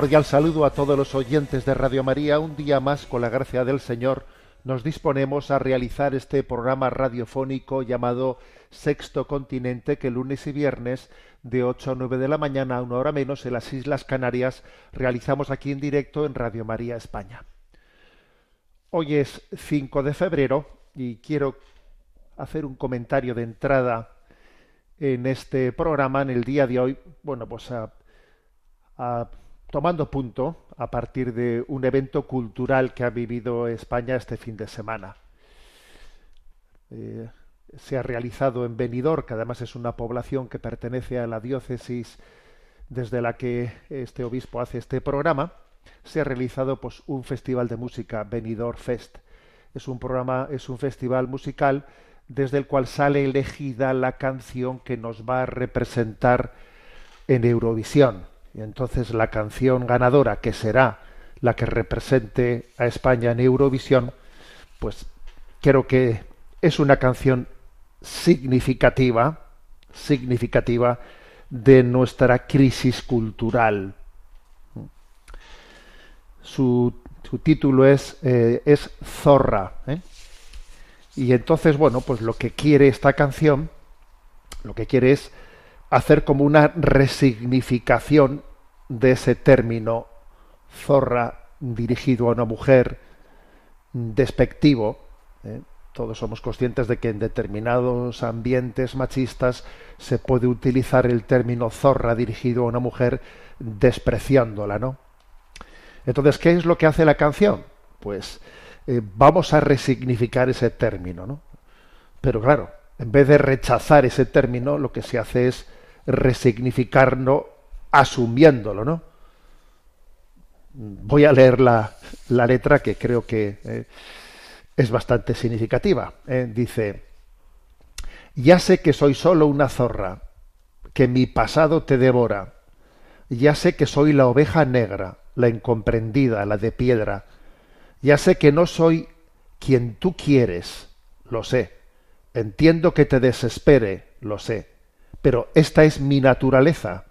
Cordial saludo a todos los oyentes de Radio María. Un día más, con la gracia del Señor, nos disponemos a realizar este programa radiofónico llamado Sexto Continente, que lunes y viernes de 8 a 9 de la mañana, a una hora menos, en las Islas Canarias, realizamos aquí en directo en Radio María España. Hoy es 5 de febrero y quiero hacer un comentario de entrada en este programa, en el día de hoy, bueno, pues a, a- tomando punto a partir de un evento cultural que ha vivido España este fin de semana. Eh, se ha realizado en Benidorm, que además es una población que pertenece a la diócesis desde la que este obispo hace este programa, se ha realizado pues un festival de música, Benidorm Fest. Es un programa, es un festival musical desde el cual sale elegida la canción que nos va a representar en Eurovisión. Y entonces la canción ganadora, que será la que represente a España en Eurovisión, pues creo que es una canción significativa, significativa de nuestra crisis cultural. Su, su título es, eh, es Zorra. ¿eh? Y entonces, bueno, pues lo que quiere esta canción, lo que quiere es hacer como una resignificación de ese término zorra dirigido a una mujer despectivo. ¿eh? Todos somos conscientes de que en determinados ambientes machistas se puede utilizar el término zorra dirigido a una mujer despreciándola, ¿no? Entonces, ¿qué es lo que hace la canción? Pues eh, vamos a resignificar ese término, ¿no? Pero claro, en vez de rechazar ese término, lo que se hace es resignificarlo asumiéndolo, ¿no? Voy a leer la, la letra que creo que eh, es bastante significativa. eh. Dice, ya sé que soy solo una zorra, que mi pasado te devora. Ya sé que soy la oveja negra, la incomprendida, la de piedra. Ya sé que no soy quien tú quieres, lo sé. Entiendo que te desespere, lo sé. Pero esta es mi naturaleza.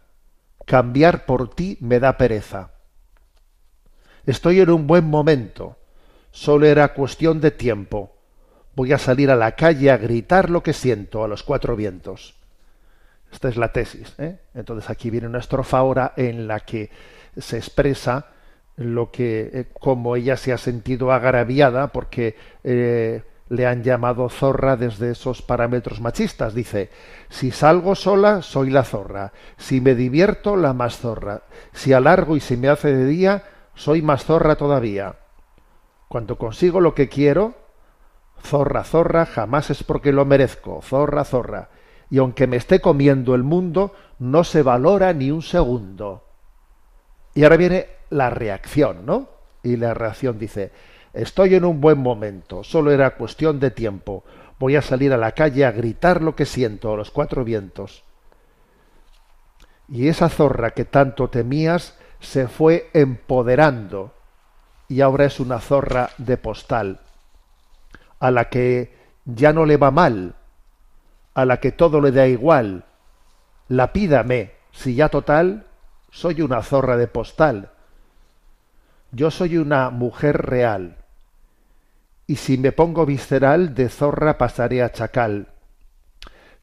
Cambiar por ti me da pereza. Estoy en un buen momento. Solo era cuestión de tiempo. Voy a salir a la calle a gritar lo que siento a los cuatro vientos. Esta es la tesis. ¿eh? Entonces aquí viene una estrofa ahora en la que se expresa lo que, eh, como ella se ha sentido agraviada porque eh, le han llamado zorra desde esos parámetros machistas. Dice, si salgo sola, soy la zorra. Si me divierto, la más zorra. Si alargo y se me hace de día, soy más zorra todavía. Cuando consigo lo que quiero, zorra, zorra, jamás es porque lo merezco, zorra, zorra. Y aunque me esté comiendo el mundo, no se valora ni un segundo. Y ahora viene la reacción, ¿no? Y la reacción dice, estoy en un buen momento, solo era cuestión de tiempo. Voy a salir a la calle a gritar lo que siento a los cuatro vientos. Y esa zorra que tanto temías se fue empoderando y ahora es una zorra de postal, a la que ya no le va mal, a la que todo le da igual. La pídame, si ya total soy una zorra de postal. Yo soy una mujer real, y si me pongo visceral, de zorra pasaré a chacal.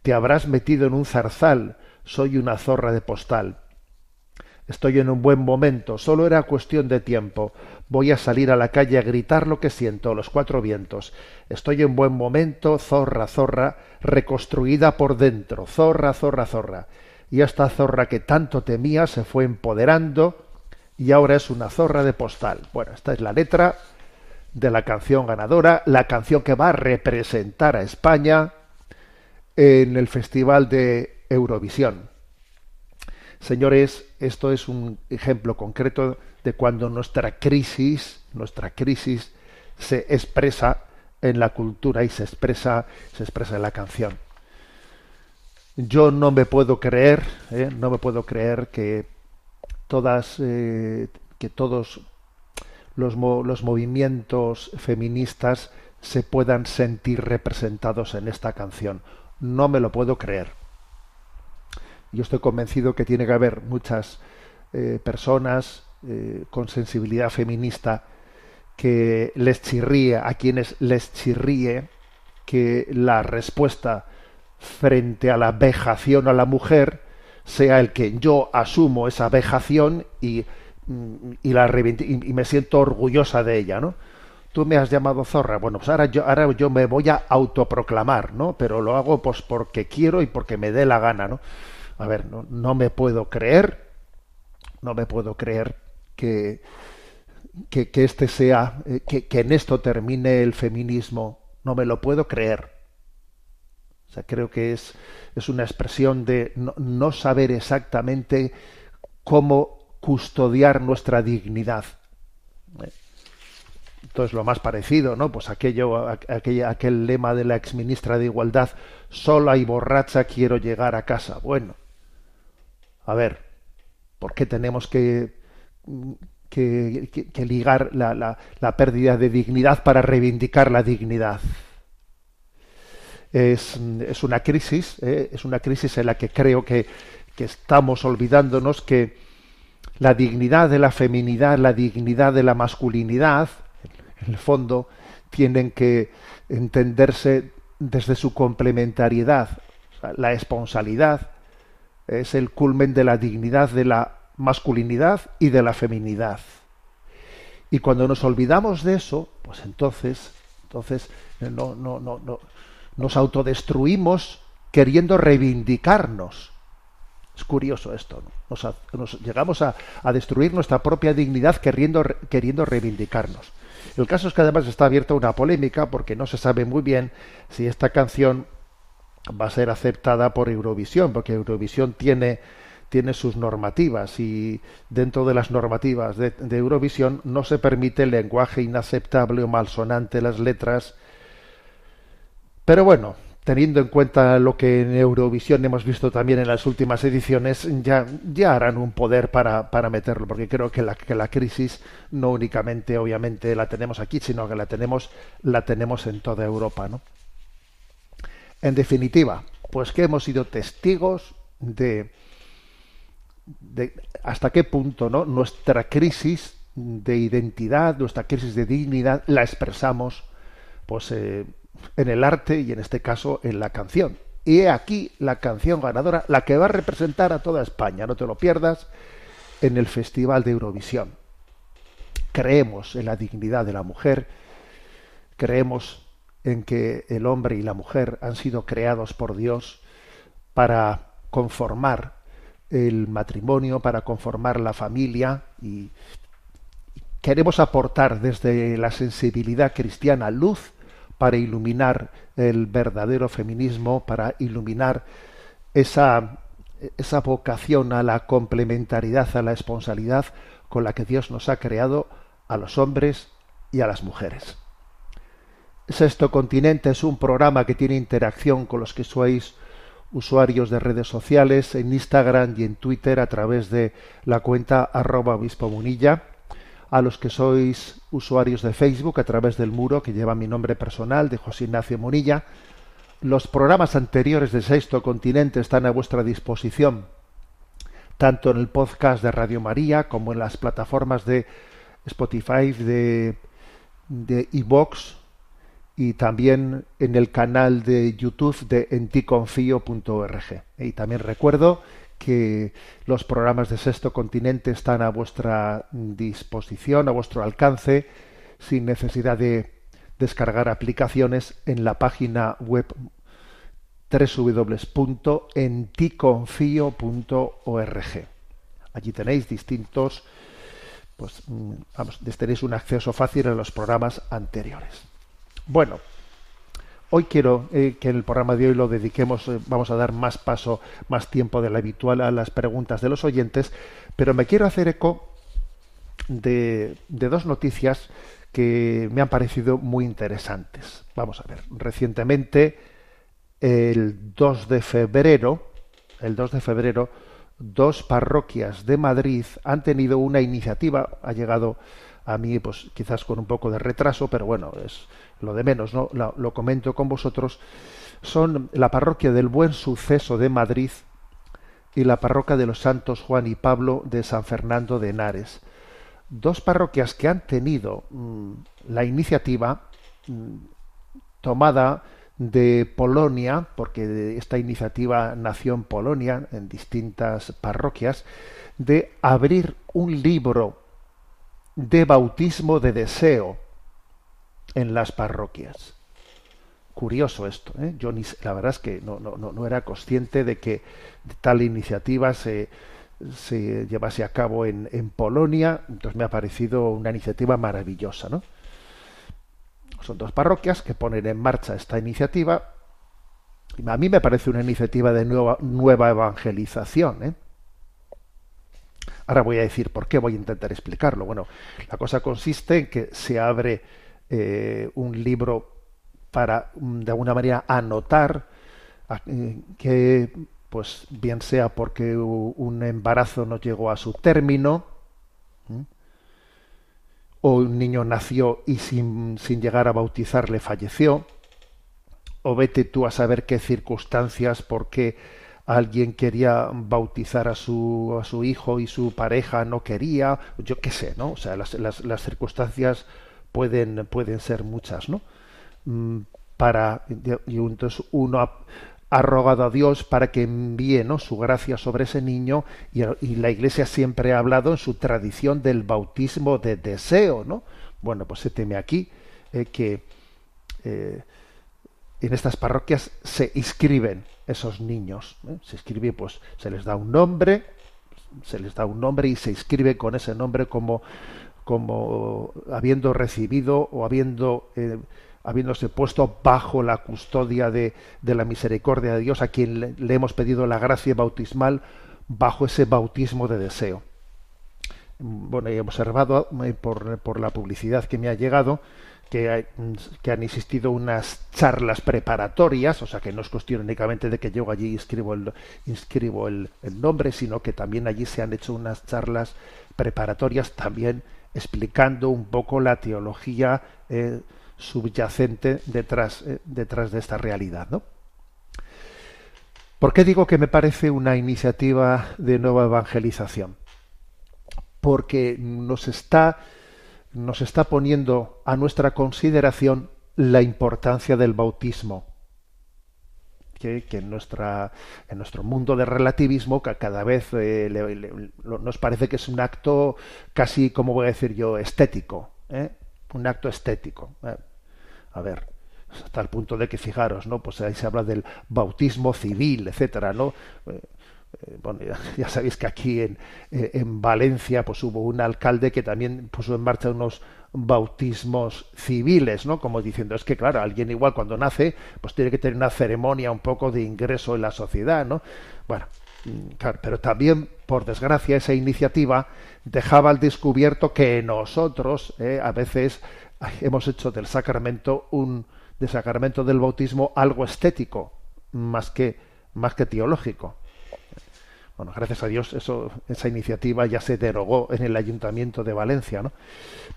Te habrás metido en un zarzal, soy una zorra de postal. Estoy en un buen momento, solo era cuestión de tiempo. Voy a salir a la calle a gritar lo que siento, los cuatro vientos. Estoy en buen momento, zorra, zorra, reconstruida por dentro, zorra, zorra, zorra. Y esta zorra que tanto temía se fue empoderando y ahora es una zorra de postal. Bueno, esta es la letra de la canción ganadora, la canción que va a representar a España en el Festival de Eurovisión. Señores, esto es un ejemplo concreto de cuando nuestra crisis, nuestra crisis se expresa en la cultura y se expresa, se expresa en la canción. Yo no me puedo creer, ¿eh? no me puedo creer que todas, eh, que todos los, los movimientos feministas se puedan sentir representados en esta canción. No me lo puedo creer. Yo estoy convencido que tiene que haber muchas eh, personas eh, con sensibilidad feminista que les chirríe, a quienes les chirríe que la respuesta frente a la vejación a la mujer sea el que yo asumo esa vejación y, y la y, me siento orgullosa de ella, ¿no? Tú me has llamado zorra, bueno, pues ahora yo, ahora yo me voy a autoproclamar, ¿no? Pero lo hago pues porque quiero y porque me dé la gana, ¿no? A ver, no, no me puedo creer, no me puedo creer que, que, que este sea, eh, que, que en esto termine el feminismo. No me lo puedo creer. O sea, creo que es, es una expresión de no, no, saber exactamente cómo custodiar nuestra dignidad. Entonces, lo más parecido, ¿no? Pues aquello, aquel, lema de la exministra de Igualdad, sola y borracha quiero llegar a casa. Bueno, a ver, ¿por qué tenemos que, que, ligar la, la, la, pérdida de dignidad para reivindicar la dignidad? Es, es una crisis, ¿eh? es una crisis en la que creo que, que estamos olvidándonos que la dignidad de la feminidad, la dignidad de la masculinidad, en el fondo, tienen que entenderse desde su complementariedad, la esponsalidad, es el culmen de la dignidad de la masculinidad y de la feminidad. Y cuando nos olvidamos de eso, pues entonces, entonces no, no, no, no nos autodestruimos queriendo reivindicarnos. Es curioso esto. ¿no? Nos, llegamos a, a, destruir nuestra propia dignidad queriendo, queriendo reivindicarnos. El caso es que además está abierta una polémica porque no se sabe muy bien si esta canción va a ser aceptada por Eurovisión, porque Eurovisión tiene, tiene sus normativas y dentro de las normativas de, de, Eurovisión no se permite el lenguaje inaceptable o malsonante, las letras. Pero bueno, teniendo en cuenta lo que en Eurovisión hemos visto también en las últimas ediciones, ya, harán un poder para, meterlo, porque creo que la, que crisis no únicamente, obviamente, la tenemos aquí, sino que la tenemos, la tenemos en toda Europa, ¿no? En definitiva, pues que hemos sido testigos de, de hasta qué punto ¿no? nuestra crisis de identidad, nuestra crisis de dignidad, la expresamos pues, eh, en el arte y en este caso en la canción. Y he aquí la canción ganadora, la que va a representar a toda España, no te lo pierdas, en el Festival de Eurovisión. Creemos en la dignidad de la mujer, creemos en que el hombre y la mujer han sido creados por Dios para conformar el matrimonio, para conformar la familia y queremos aportar desde la sensibilidad cristiana luz para iluminar el verdadero feminismo, para iluminar esa, esa vocación a la complementariedad, a la esponsalidad con la que Dios nos ha creado a los hombres y a las mujeres. Sexto Continente es un programa que tiene interacción con los que sois usuarios de redes sociales en Instagram y en Twitter a través de la cuenta arroba obispo munilla, a los que sois usuarios de Facebook a través del muro que lleva mi nombre personal de José Ignacio Munilla. Los programas anteriores de Sexto Continente están a vuestra disposición, tanto en el podcast de Radio María como en las plataformas de Spotify, de de iVox y también en el canal de YouTube de enticonfío.org. Y también recuerdo que los programas de Sexto Continente están a vuestra disposición, a vuestro alcance, sin necesidad de descargar aplicaciones en la página web www.enticonfío.org. Allí tenéis distintos, pues mm, vamos, tenéis un acceso fácil a los programas anteriores. Bueno, hoy quiero eh, que en el programa de hoy lo dediquemos, eh, vamos a dar más paso, más tiempo de lo habitual a las preguntas de los oyentes, pero me quiero hacer eco de, de dos noticias que me han parecido muy interesantes. Vamos a ver, recientemente, el 2 de febrero, el 2 de febrero, dos parroquias de Madrid han tenido una iniciativa, ha llegado a mí pues quizás con un poco de retraso, pero bueno, es lo de menos, ¿no? Lo, comento con vosotros. Son la parroquia del Buen Suceso de Madrid y la parroquia de los Santos Juan y Pablo de San Fernando de Henares. Dos parroquias que han tenido mmm, la iniciativa mmm, tomada de Polonia, porque esta iniciativa nació en Polonia, en distintas parroquias, de abrir un libro de bautismo de deseo en las parroquias. Curioso esto, ¿eh? yo ni, la verdad es que no, no, no era consciente de que tal iniciativa se, se llevase a cabo en, en Polonia, entonces me ha parecido una iniciativa maravillosa, ¿no? Son dos parroquias que ponen en marcha esta iniciativa. A mí me parece una iniciativa de nueva, nueva evangelización. ¿eh? Ahora voy a decir por qué, voy a intentar explicarlo. Bueno, la cosa consiste en que se abre eh, un libro para, de alguna manera, anotar eh, que, pues, bien sea porque un embarazo no llegó a su término, o un niño nació y sin, sin, llegar a bautizarle falleció, o vete tú a saber qué circunstancias, por qué alguien quería bautizar a su, a su hijo y su pareja no quería, yo qué sé, ¿no? O sea, las, las, las circunstancias pueden, pueden ser muchas, ¿no? Mm, para, y entonces uno ha, rogado a Dios para que envíe ¿no? su gracia sobre ese niño y, y, la Iglesia siempre ha hablado en su tradición del bautismo de deseo, ¿no? Bueno, pues se teme aquí eh, que eh, en estas parroquias se inscriben esos niños, ¿eh? se escribe, pues se les da un nombre, se les da un nombre y se inscribe con ese nombre como como habiendo recibido o habiendo habiéndose puesto bajo la custodia de, de, la misericordia de Dios, a quien le, le, hemos pedido la gracia bautismal bajo ese bautismo de deseo. Bueno, he observado eh, por, por la publicidad que me ha llegado que, hay, que, han existido unas charlas preparatorias, o sea que no es cuestión únicamente de que llego allí y inscribo el, nombre, sino que también allí se han hecho unas charlas preparatorias también explicando un poco la teología eh, subyacente detrás, eh, detrás de esta realidad. ¿no? ¿Por qué digo que me parece una iniciativa de nueva evangelización? Porque nos está, nos está poniendo a nuestra consideración la importancia del bautismo. Que, en, nuestro mundo de relativismo que cada vez eh, nos parece que es un acto casi, como voy a decir yo, estético. ¿eh? un acto estético. ¿eh? A ver, hasta el punto de que fijaros, ¿no? Pues ahí se habla del bautismo civil, etcétera, ¿no? Eh, bueno, ya, sabéis que aquí en, eh, en, Valencia pues hubo un alcalde que también puso en marcha unos bautismos civiles, ¿no? Como diciendo, es que claro, alguien igual cuando nace, pues tiene que tener una ceremonia un poco de ingreso en la sociedad, ¿no? Bueno, mm, claro, pero también, por desgracia, esa iniciativa dejaba al descubierto que nosotros eh, a veces hemos hecho del sacramento un del sacramento del bautismo algo estético más que más que teológico. Bueno, gracias a Dios eso esa iniciativa ya se derogó en el Ayuntamiento de Valencia, ¿no?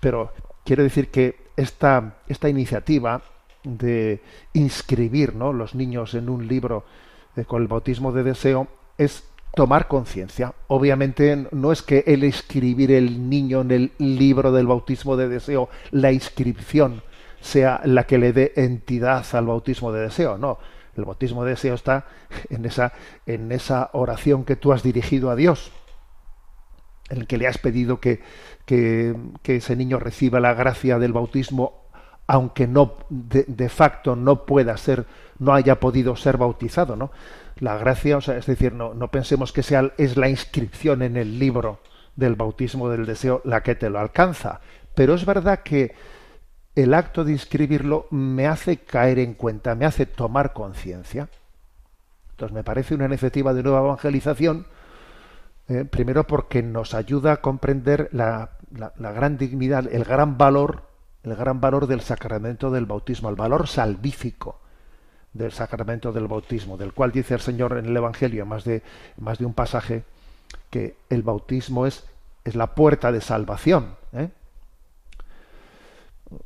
Pero quiero decir que esta esta iniciativa de inscribir, ¿no? los niños en un libro eh, con el bautismo de deseo es tomar conciencia. Obviamente no es que el escribir el niño en el libro del bautismo de deseo, la inscripción sea la que le dé entidad al bautismo de deseo, no. El bautismo de deseo está en esa, en esa oración que tú has dirigido a Dios, en el que le has pedido que, que, que ese niño reciba la gracia del bautismo, aunque no de, de facto no pueda ser, no haya podido ser bautizado, ¿no? la gracia, o sea, es decir, no, no pensemos que sea es la inscripción en el libro del bautismo del deseo la que te lo alcanza, pero es verdad que el acto de inscribirlo me hace caer en cuenta, me hace tomar conciencia. Entonces me parece una iniciativa de nueva evangelización, eh, primero porque nos ayuda a comprender la, la, gran dignidad, el gran valor, el gran valor del sacramento del bautismo, el valor salvífico del sacramento del bautismo, del cual dice el Señor en el Evangelio, más de, más de un pasaje, que el bautismo es, es la puerta de salvación.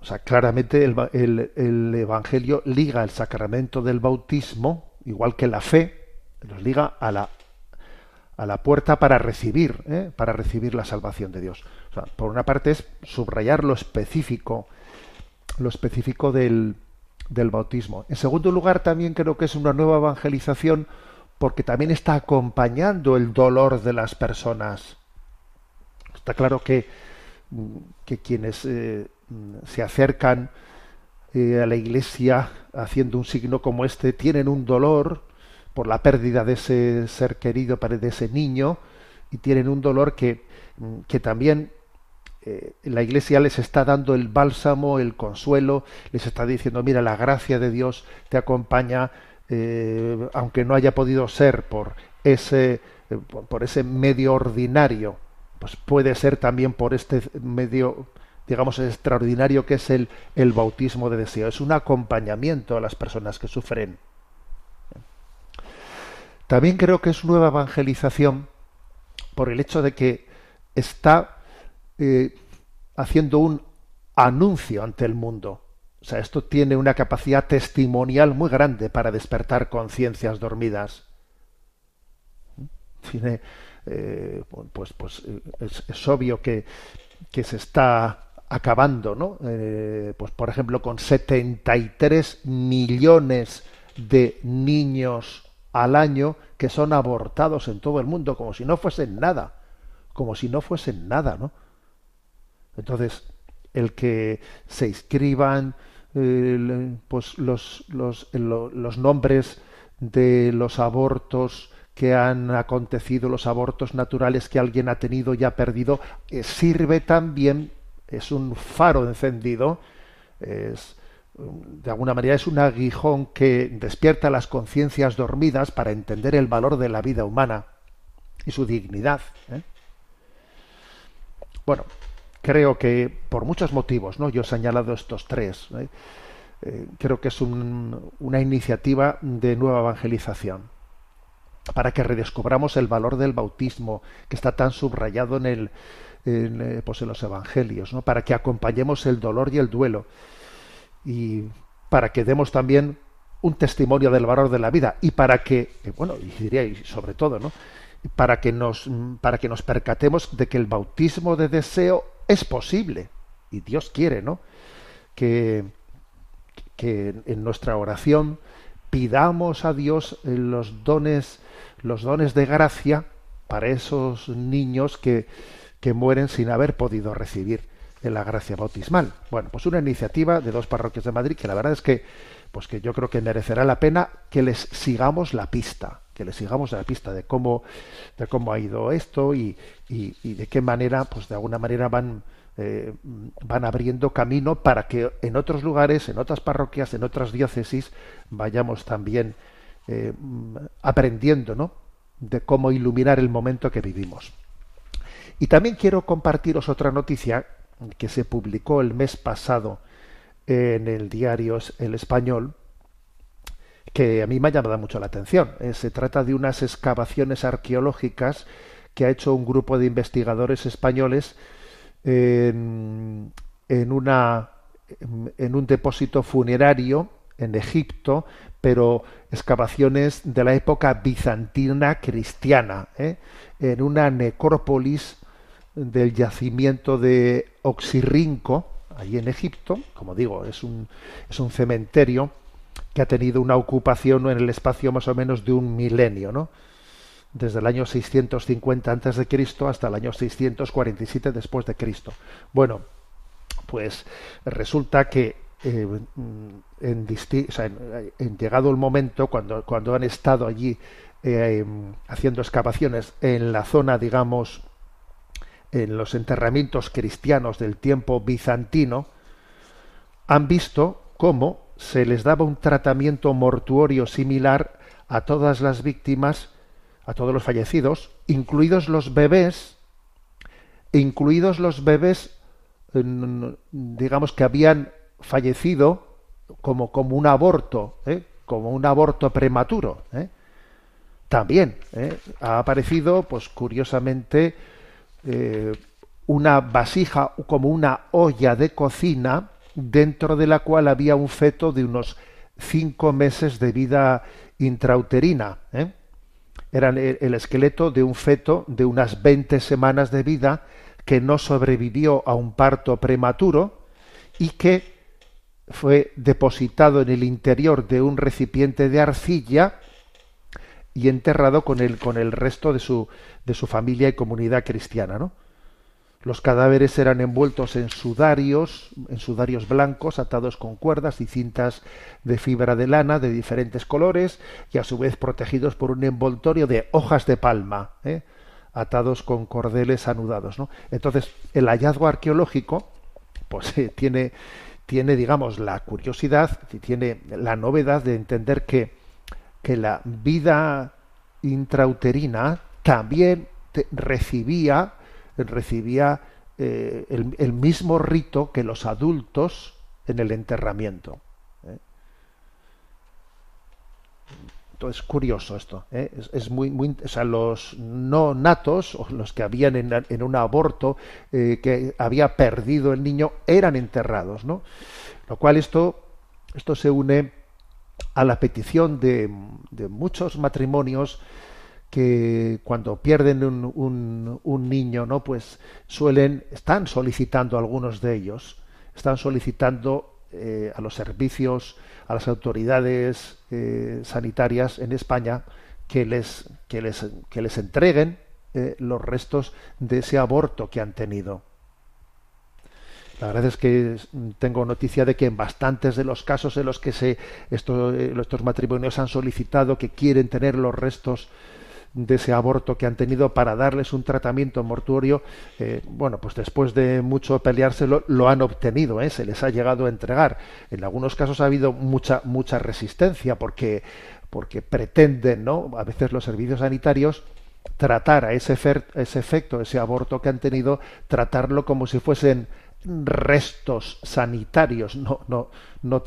O sea, claramente el, el, el, Evangelio liga el sacramento del bautismo, igual que la fe, los liga a la, a la puerta para recibir, ¿eh? para recibir la salvación de Dios. O sea, por una parte es subrayar lo específico, lo específico del, del bautismo. En segundo lugar, también creo que es una nueva evangelización porque también está acompañando el dolor de las personas. Está claro que, que quienes eh, se acercan eh, a la iglesia haciendo un signo como este tienen un dolor por la pérdida de ese ser querido, de ese niño, y tienen un dolor que, que también eh, la iglesia les está dando el bálsamo, el consuelo, les está diciendo, mira, la gracia de Dios te acompaña, eh, aunque no haya podido ser por ese, por ese medio ordinario, pues puede ser también por este medio, digamos, extraordinario que es el, el bautismo de deseo. Es un acompañamiento a las personas que sufren. También creo que es nueva evangelización por el hecho de que está eh, haciendo un anuncio ante el mundo. O sea, esto tiene una capacidad testimonial muy grande para despertar conciencias dormidas. Tiene, eh, pues, pues es, es, obvio que, que se está acabando, ¿no? Eh, pues por ejemplo, con 73 millones de niños al año que son abortados en todo el mundo, como si no fuesen nada, como si no fuesen nada, ¿no? Entonces, el que se inscriban pues los, los, los nombres de los abortos que han acontecido, los abortos naturales que alguien ha tenido y ha perdido, eh, sirve también, es un faro encendido, es, de alguna manera es un aguijón que despierta las conciencias dormidas para entender el valor de la vida humana y su dignidad. ¿eh? Bueno, creo que por muchos motivos, ¿no? Yo he señalado estos tres. ¿eh? Eh, creo que es un, una iniciativa de nueva evangelización para que redescubramos el valor del bautismo que está tan subrayado en el en, eh, pues en los evangelios, ¿no? Para que acompañemos el dolor y el duelo y para que demos también un testimonio del valor de la vida y para que, eh, bueno, y diría y sobre todo, ¿no? Para que nos para que nos percatemos de que el bautismo de deseo es posible y Dios quiere, ¿no? Que, que en nuestra oración pidamos a Dios los dones, los dones de gracia para esos niños que, que mueren sin haber podido recibir la gracia bautismal. Bueno, pues una iniciativa de dos parroquias de Madrid que la verdad es que, pues que yo creo que merecerá la pena que les sigamos la pista, que les sigamos la pista de cómo, de cómo ha ido esto y, y, de qué manera, pues de alguna manera van, eh, van abriendo camino para que en otros lugares, en otras parroquias, en otras diócesis, vayamos también eh, aprendiendo, ¿no? de cómo iluminar el momento que vivimos. Y también quiero compartiros otra noticia que se publicó el mes pasado en el diario El Español, que a mí me ha llamado mucho la atención. Eh, se trata de unas excavaciones arqueológicas que ha hecho un grupo de investigadores españoles en, en, una, un depósito funerario en Egipto, pero excavaciones de la época bizantina cristiana, ¿eh? en una necrópolis del yacimiento de Oxirrinco, allí en Egipto, como digo, es un, es un cementerio que ha tenido una ocupación en el espacio más o menos de un milenio, ¿no? desde el año 650 antes de Cristo hasta el año 647 después de Cristo. Bueno, pues resulta que eh, en, en, llegado el momento cuando, cuando han estado allí eh, haciendo excavaciones en la zona, digamos, en los enterramientos cristianos del tiempo bizantino, han visto cómo se les daba un tratamiento mortuorio similar a todas las víctimas a todos los fallecidos, incluidos los bebés, incluidos los bebés, digamos que habían fallecido como, como un aborto, ¿eh? como un aborto prematuro. ¿eh? También ¿eh? ha aparecido, pues curiosamente, una vasija como una olla de cocina dentro de la cual había un feto de unos cinco meses de vida intrauterina. ¿eh? era el esqueleto de un feto de unas 20 semanas de vida que no sobrevivió a un parto prematuro y que fue depositado en el interior de un recipiente de arcilla y enterrado con el, con el resto de su, de su familia y comunidad cristiana. ¿no? Los cadáveres eran envueltos en sudarios, en sudarios blancos atados con cuerdas y cintas de fibra de lana de diferentes colores y a su vez protegidos por un envoltorio de hojas de palma, ¿eh? atados con cordeles anudados. ¿no? Entonces, el hallazgo arqueológico, pues eh, tiene, tiene, digamos, la curiosidad, tiene la novedad de entender que, que la vida intrauterina también recibía recibía eh, el, mismo rito que los adultos en el enterramiento. ¿eh? Entonces, curioso esto. ¿eh? Es, muy, los no natos, o los que habían en, un aborto que había perdido el niño, eran enterrados, ¿no? Lo cual esto, esto se une a la petición de, muchos matrimonios que cuando pierden un, un, niño, ¿no? Pues suelen, están solicitando algunos de ellos, están solicitando eh, a los servicios, a las autoridades eh, sanitarias en España que les, que les, que les entreguen eh, los restos de ese aborto que han tenido. La verdad es que tengo noticia de que en bastantes de los casos en los que se, estos matrimonios han solicitado que quieren tener los restos de ese aborto que han tenido para darles un tratamiento mortuorio, eh, bueno, pues después de mucho peleárselo, lo han obtenido, ¿eh? se les ha llegado a entregar. En algunos casos ha habido mucha, mucha resistencia porque, porque pretenden, ¿no? A veces los servicios sanitarios tratar a ese, ese efecto, ese aborto que han tenido, tratarlo como si fuesen restos sanitarios, no, no, no,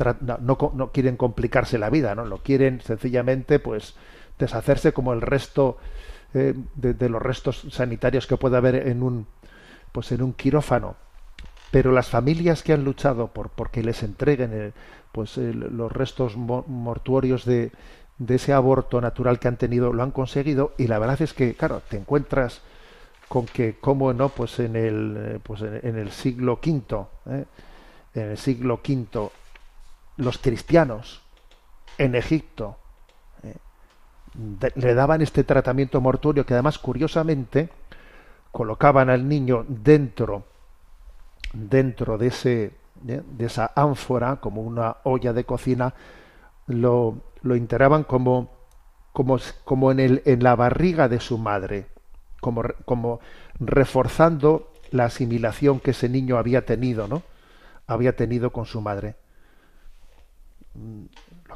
no, quieren complicarse la vida, no lo quieren sencillamente, pues, deshacerse como el resto eh, de, los restos sanitarios que puede haber en un pues en un quirófano. Pero las familias que han luchado por porque les entreguen pues los restos mortuorios de, de ese aborto natural que han tenido lo han conseguido y la verdad es que claro te encuentras con que cómo no pues en el eh, pues en, el siglo V en el siglo V los cristianos en Egipto le daban este tratamiento mortuorio que además curiosamente colocaban al niño dentro dentro de ese de esa ánfora como una olla de cocina lo, lo enterraban como como, como en, el, en la barriga de su madre como, como reforzando la asimilación que ese niño había tenido no había tenido con su madre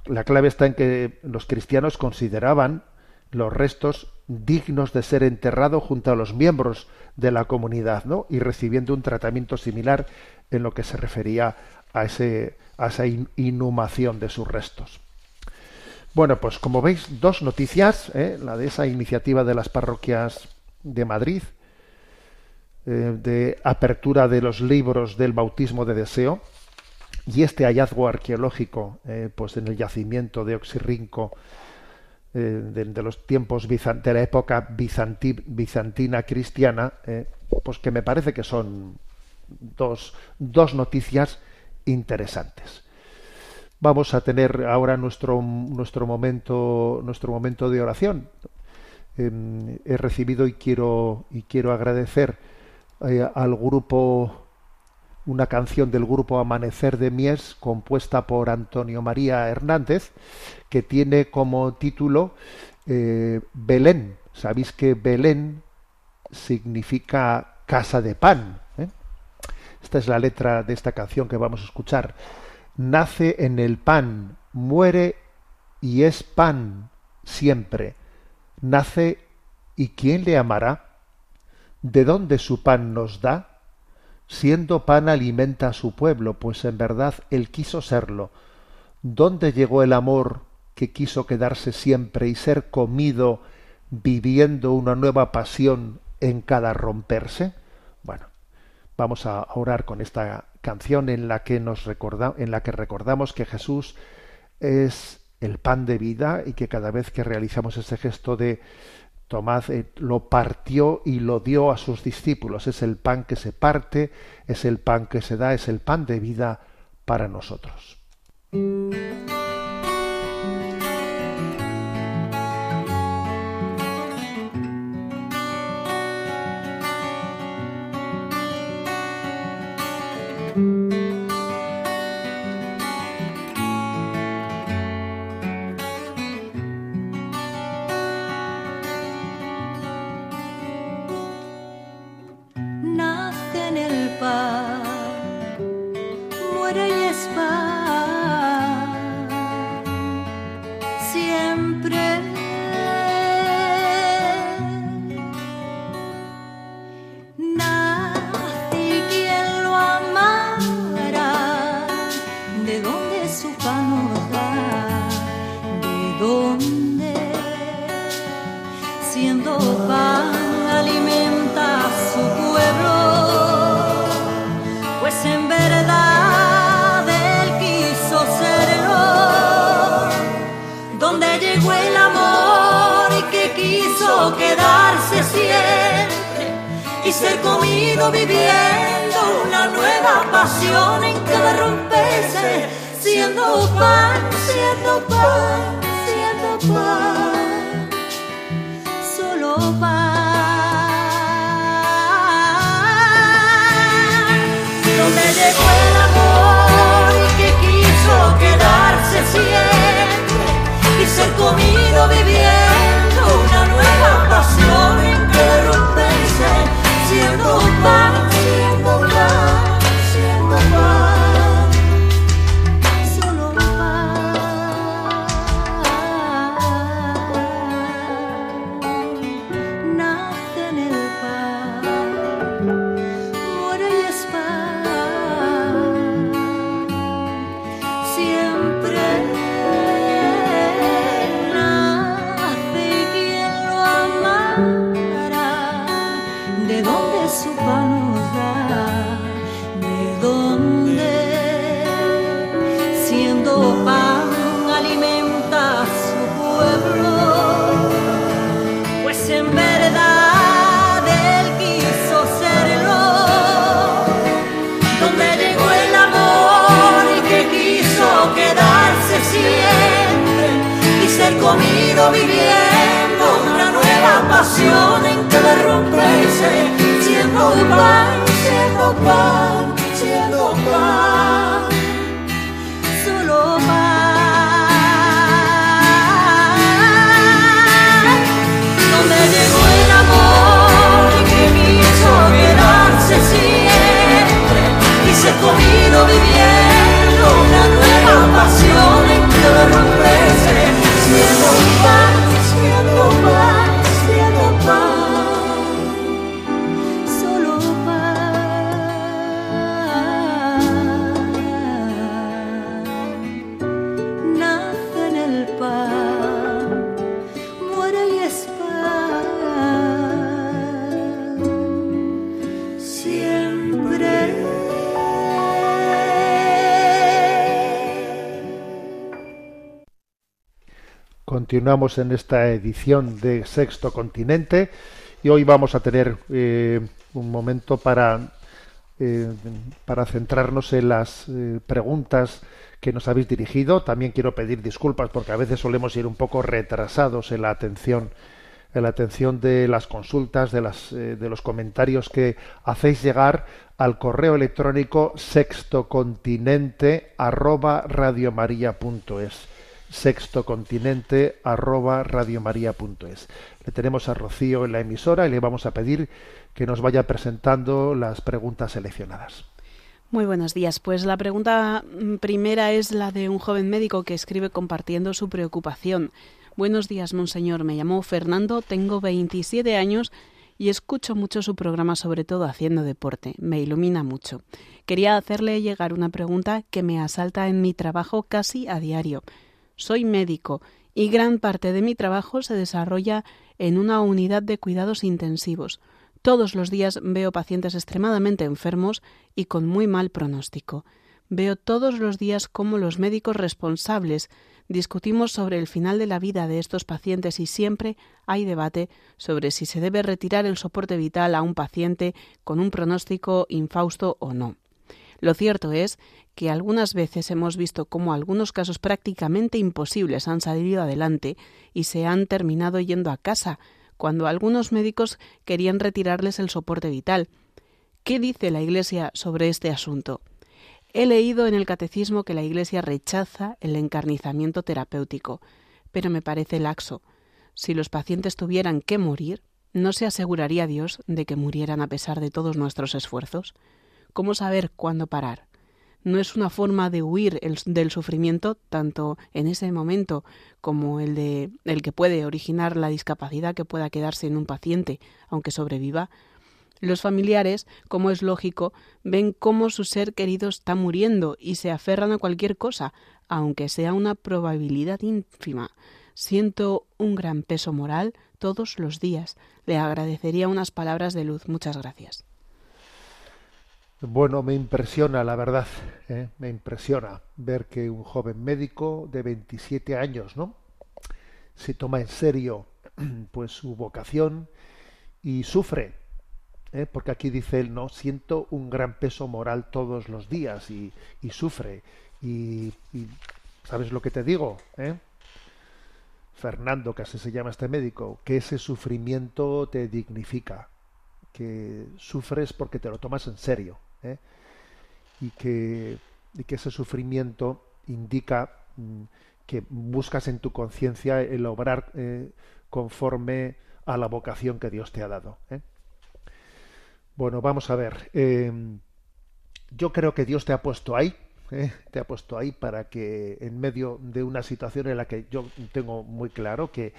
la clave está en que los cristianos consideraban los restos dignos de ser enterrados junto a los miembros de la comunidad, ¿no? Y recibiendo un tratamiento similar en lo que se refería a, ese, a esa inhumación de sus restos. Bueno, pues como veis, dos noticias, ¿eh? la de esa iniciativa de las parroquias de Madrid, eh, de apertura de los libros del bautismo de deseo, y este hallazgo arqueológico, eh, pues en el yacimiento de Oxirrinco, eh, de, los tiempos de la época bizanti- bizantina cristiana, pues que me parece que son dos, dos noticias interesantes. Vamos a tener ahora nuestro, nuestro, momento, nuestro momento de oración. Eh, he recibido y quiero, y quiero agradecer eh, al grupo una canción del grupo Amanecer de Mies compuesta por Antonio María Hernández que tiene como título eh, Belén. Sabéis que Belén significa casa de pan. ¿eh? Esta es la letra de esta canción que vamos a escuchar. Nace en el pan, muere y es pan siempre. Nace y ¿quién le amará? ¿De dónde su pan nos da? Siendo pan alimenta a su pueblo, pues en verdad él quiso serlo. ¿Dónde llegó el amor que quiso quedarse siempre y ser comido, viviendo una nueva pasión en cada romperse? Bueno, vamos a orar con esta canción en la que nos recorda, en la que recordamos que Jesús es el pan de vida y que cada vez que realizamos ese gesto de Tomad eh, lo partió y lo dio a sus discípulos. Es el pan que se parte, es el pan que se da, es el pan de vida para nosotros. Nueva pasión en cada romperse, siendo pan, siendo pan, siendo Continuamos en esta edición de Sexto Continente y hoy vamos a tener eh, un momento para, eh, para centrarnos en las eh, preguntas que nos habéis dirigido. También quiero pedir disculpas porque a veces solemos ir un poco retrasados en la atención en la atención de las consultas, de, las, de los comentarios que hacéis llegar al correo electrónico sextocontinente sextocontinente arroba radiomaria.es le tenemos a Rocío en la emisora y le vamos a pedir que nos vaya presentando las preguntas seleccionadas. Muy buenos días. Pues la pregunta mm, primera es la de un joven médico que escribe compartiendo su preocupación. Buenos días, monseñor. Me llamo Fernando, tengo 27 años y escucho mucho su programa, sobre todo haciendo deporte. Me ilumina mucho. Quería hacerle llegar una pregunta que me asalta en mi trabajo casi a diario. Soy médico y gran parte de mi trabajo se desarrolla en una unidad de cuidados intensivos. Todos los días veo pacientes extremadamente enfermos y con muy mal pronóstico. Veo todos los días cómo los médicos responsables discutimos sobre el final de la vida de estos pacientes y siempre hay debate sobre si se debe retirar el soporte vital a un paciente con un pronóstico infausto o no. Lo cierto es que algunas veces hemos visto cómo algunos casos prácticamente imposibles han salido adelante y se han terminado yendo a casa, cuando algunos médicos querían retirarles el soporte vital. ¿Qué dice la Iglesia sobre este asunto? He leído en el catecismo que la Iglesia rechaza el encarnizamiento terapéutico, pero me parece laxo. Si los pacientes tuvieran que morir, ¿no se aseguraría Dios de que murieran a pesar de todos nuestros esfuerzos? ¿Cómo saber cuándo parar? No es una forma de huir el- del sufrimiento, tanto en ese momento como el de el que puede originar la discapacidad que pueda quedarse en un paciente, aunque sobreviva. Los familiares, como es lógico, ven cómo su ser querido está muriendo y se aferran a cualquier cosa, aunque sea una probabilidad ínfima. Siento un gran peso moral todos los días. Le agradecería unas palabras de luz. Muchas gracias. Bueno, me impresiona, la verdad, ¿eh? me impresiona ver que un joven médico de 27 años, ¿no? Se toma en serio pues su vocación y sufre, ¿eh? porque aquí dice él, no, siento un gran peso moral todos los días y, y sufre. Y, y, ¿sabes lo que te digo? ¿Eh? Fernando, que así se llama este médico, que ese sufrimiento te dignifica, que sufres porque te lo tomas en serio ¿eh? y, que, y que ese sufrimiento indica mm, que buscas en tu conciencia el obrar eh, conforme a la vocación que Dios te ha dado. ¿eh? Bueno, vamos a ver. eh, yo creo que Dios te ha puesto ahí, te ha puesto ahí para que en medio de una situación en la que yo tengo muy claro que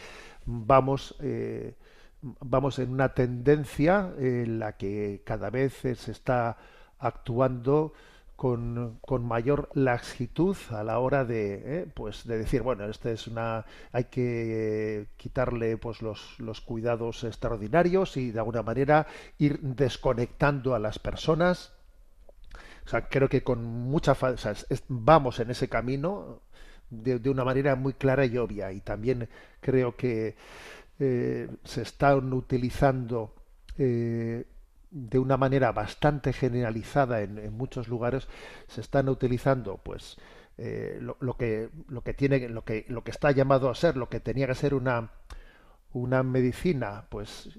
vamos vamos en una tendencia en la que cada vez se está actuando con, con mayor laxitud a la hora de eh, pues de decir bueno este es una hay que quitarle pues los, los cuidados extraordinarios y de alguna manera ir desconectando a las personas o sea, creo que con mucha o vamos en ese camino de, de una manera muy clara y obvia. Y también creo que eh, se están utilizando eh, de una manera bastante generalizada en, muchos lugares, se están utilizando pues eh, lo, lo que lo que tiene lo que lo que está llamado a ser, lo que tenía que ser una una medicina, pues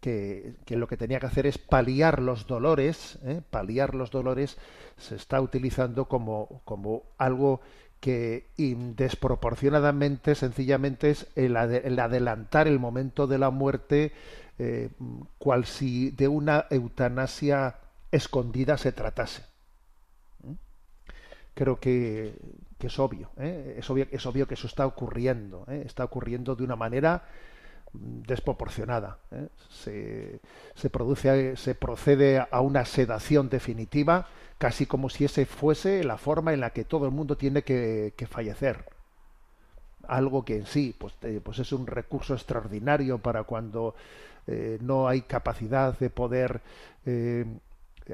que, que lo que tenía que hacer es paliar los dolores, ¿eh? paliar los dolores, se está utilizando como, como algo que desproporcionadamente, sencillamente es el, el adelantar el momento de la muerte, eh, cual si de una eutanasia escondida se tratase creo que, que es obvio, ¿eh? es obvio, que eso está ocurriendo, ¿eh? está ocurriendo de una manera mm, desproporcionada. ¿eh? Se, se produce, se procede a una sedación definitiva, casi como si ese fuese la forma en la que todo el mundo tiene que, que fallecer. Algo que en sí, pues, pues es un recurso extraordinario para cuando eh, no hay capacidad de poder eh,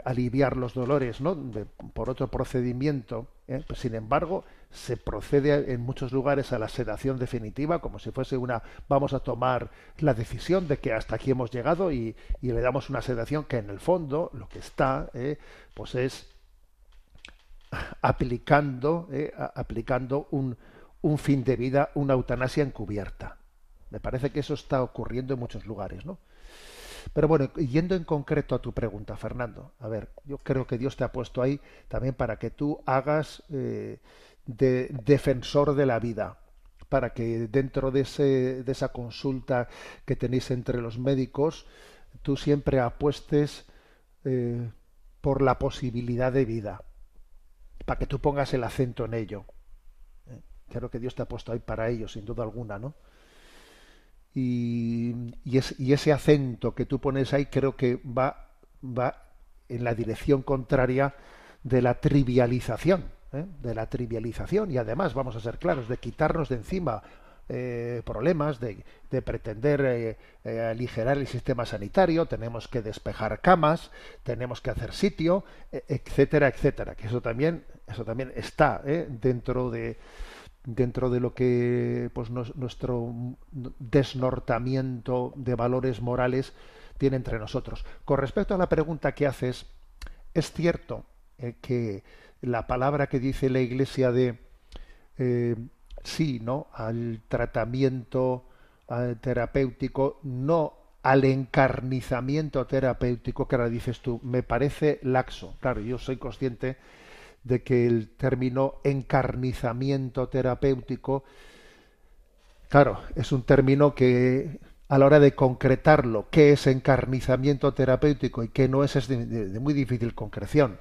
aliviar los dolores ¿no? de- por otro procedimiento. ¿eh? Pues, sin embargo, se procede en muchos lugares a la sedación definitiva, como si fuese una, vamos a tomar la decisión de que hasta aquí hemos llegado y, y le damos una sedación que en el fondo lo que está, pues es aplicando, aplicando un, un fin de vida, una eutanasia encubierta. Me parece que eso está ocurriendo en muchos lugares, ¿no? Pero bueno, yendo en concreto a tu pregunta, Fernando, a ver, yo creo que Dios te ha puesto ahí también para que tú hagas eh, de defensor de la vida, para que dentro de, ese, de esa consulta que tenéis entre los médicos, tú siempre apuestes eh, por la posibilidad de vida, para que tú pongas el acento en ello. ¿eh? Creo que Dios te ha puesto ahí para ello, sin duda alguna, ¿no? Y, es- y ese acento que tú pones ahí creo que va, va en la dirección contraria de la trivialización, ¿eh? de la trivialización y además, vamos a ser claros, de quitarnos de encima eh, problemas, de, de pretender eh, eh, aligerar el sistema sanitario, tenemos que despejar camas, tenemos que hacer sitio, e- etcétera, etcétera, que eso también, eso también está ¿eh? dentro de dentro de lo que pues nuestro desnortamiento de valores morales tiene entre nosotros. Con respecto a la pregunta que haces, es cierto eh, que la palabra que dice la Iglesia de eh, sí, ¿no? al tratamiento terapéutico, no al encarnizamiento terapéutico, que ahora dices tú, me parece laxo. Claro, yo soy consciente de que el término encarnizamiento terapéutico, claro, es un término que a la hora de concretarlo, qué es encarnizamiento terapéutico y qué no es, es de, muy difícil concreción.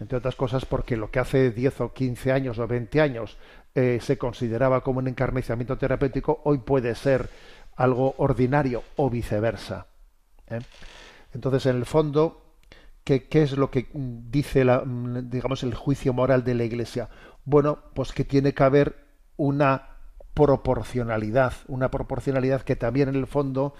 Entre otras cosas porque lo que hace 10 o 15 años o 20 años eh, se consideraba como un encarnizamiento terapéutico, hoy puede ser algo ordinario o viceversa. ¿eh? Entonces, en el fondo, ¿qué, qué es lo que dice la, mm, digamos, el juicio moral de la Iglesia? Bueno, pues que tiene que haber una proporcionalidad, una proporcionalidad que también en el fondo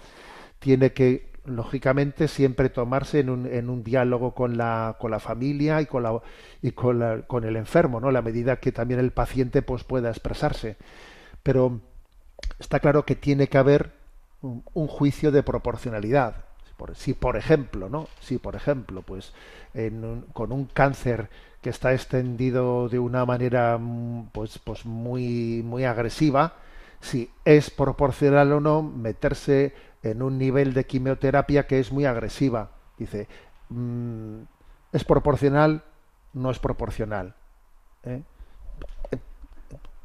tiene que, lógicamente, siempre tomarse en un, en un diálogo con la, con la familia y con, la, y con, la- con el enfermo, ¿no? La medida que también el paciente pues, pueda expresarse. Pero está claro que tiene que haber un, un juicio de proporcionalidad. Si por, ejemplo, ¿no? Si por ejemplo, pues en un- con un cáncer que está extendido de una manera mm, pues, pues muy, muy agresiva, si es proporcional o no meterse en un nivel de quimioterapia que es muy agresiva. Dice, mm, es proporcional, no es proporcional. ¿eh?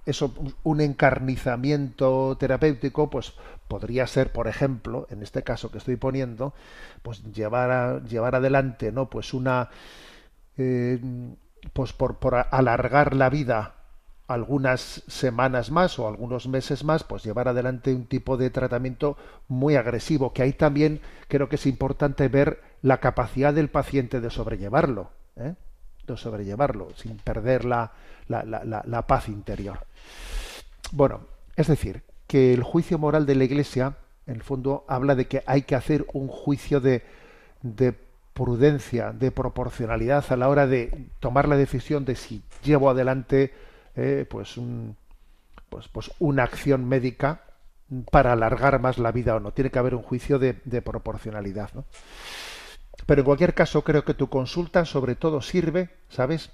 Eso un encarnizamiento terapéutico pues podría ser por ejemplo en este caso que estoy poniendo pues llevar a, llevar adelante no pues una eh, pues por, por alargar la vida algunas semanas más o algunos meses más pues llevar adelante un tipo de tratamiento muy agresivo que ahí también creo que es importante ver la capacidad del paciente de sobrellevarlo ¿eh? De sobrellevarlo sin perder la, la, la, la, paz interior. Bueno, es decir, que el juicio moral de la Iglesia, en el fondo, habla de que hay que hacer un juicio de, de prudencia, de proporcionalidad a la hora de tomar la decisión de si llevo adelante eh, pues, un, pues, pues una acción médica para alargar más la vida o no. Tiene que haber un juicio de, de proporcionalidad. ¿no? Pero en cualquier caso, creo que tu consulta sobre todo sirve, ¿sabes?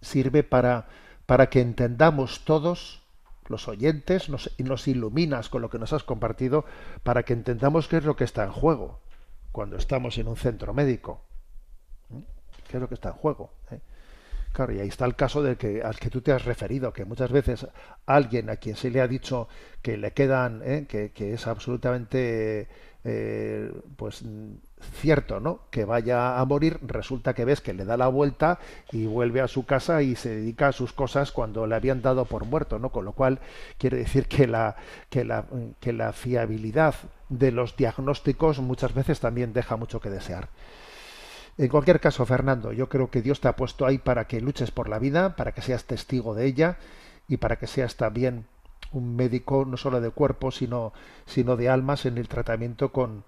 Sirve para, para que entendamos todos, los oyentes, nos, nos iluminas con lo que nos has compartido, para que entendamos qué es lo que está en juego cuando estamos en un centro médico. ¿Mm? ¿Qué es lo que está en juego? ¿Eh? Claro, y ahí está el caso del que, al que tú te has referido, que muchas veces alguien a quien se le ha dicho que le quedan, ¿eh? que, que, es absolutamente eh, pues cierto, ¿no? Que vaya a morir, resulta que ves que le da la vuelta y vuelve a su casa y se dedica a sus cosas cuando le habían dado por muerto, ¿no? Con lo cual quiere decir que la que la que la fiabilidad de los diagnósticos muchas veces también deja mucho que desear. En cualquier caso, Fernando, yo creo que Dios te ha puesto ahí para que luches por la vida, para que seas testigo de ella y para que seas también un médico no solo de cuerpo, sino, sino de almas en el tratamiento con,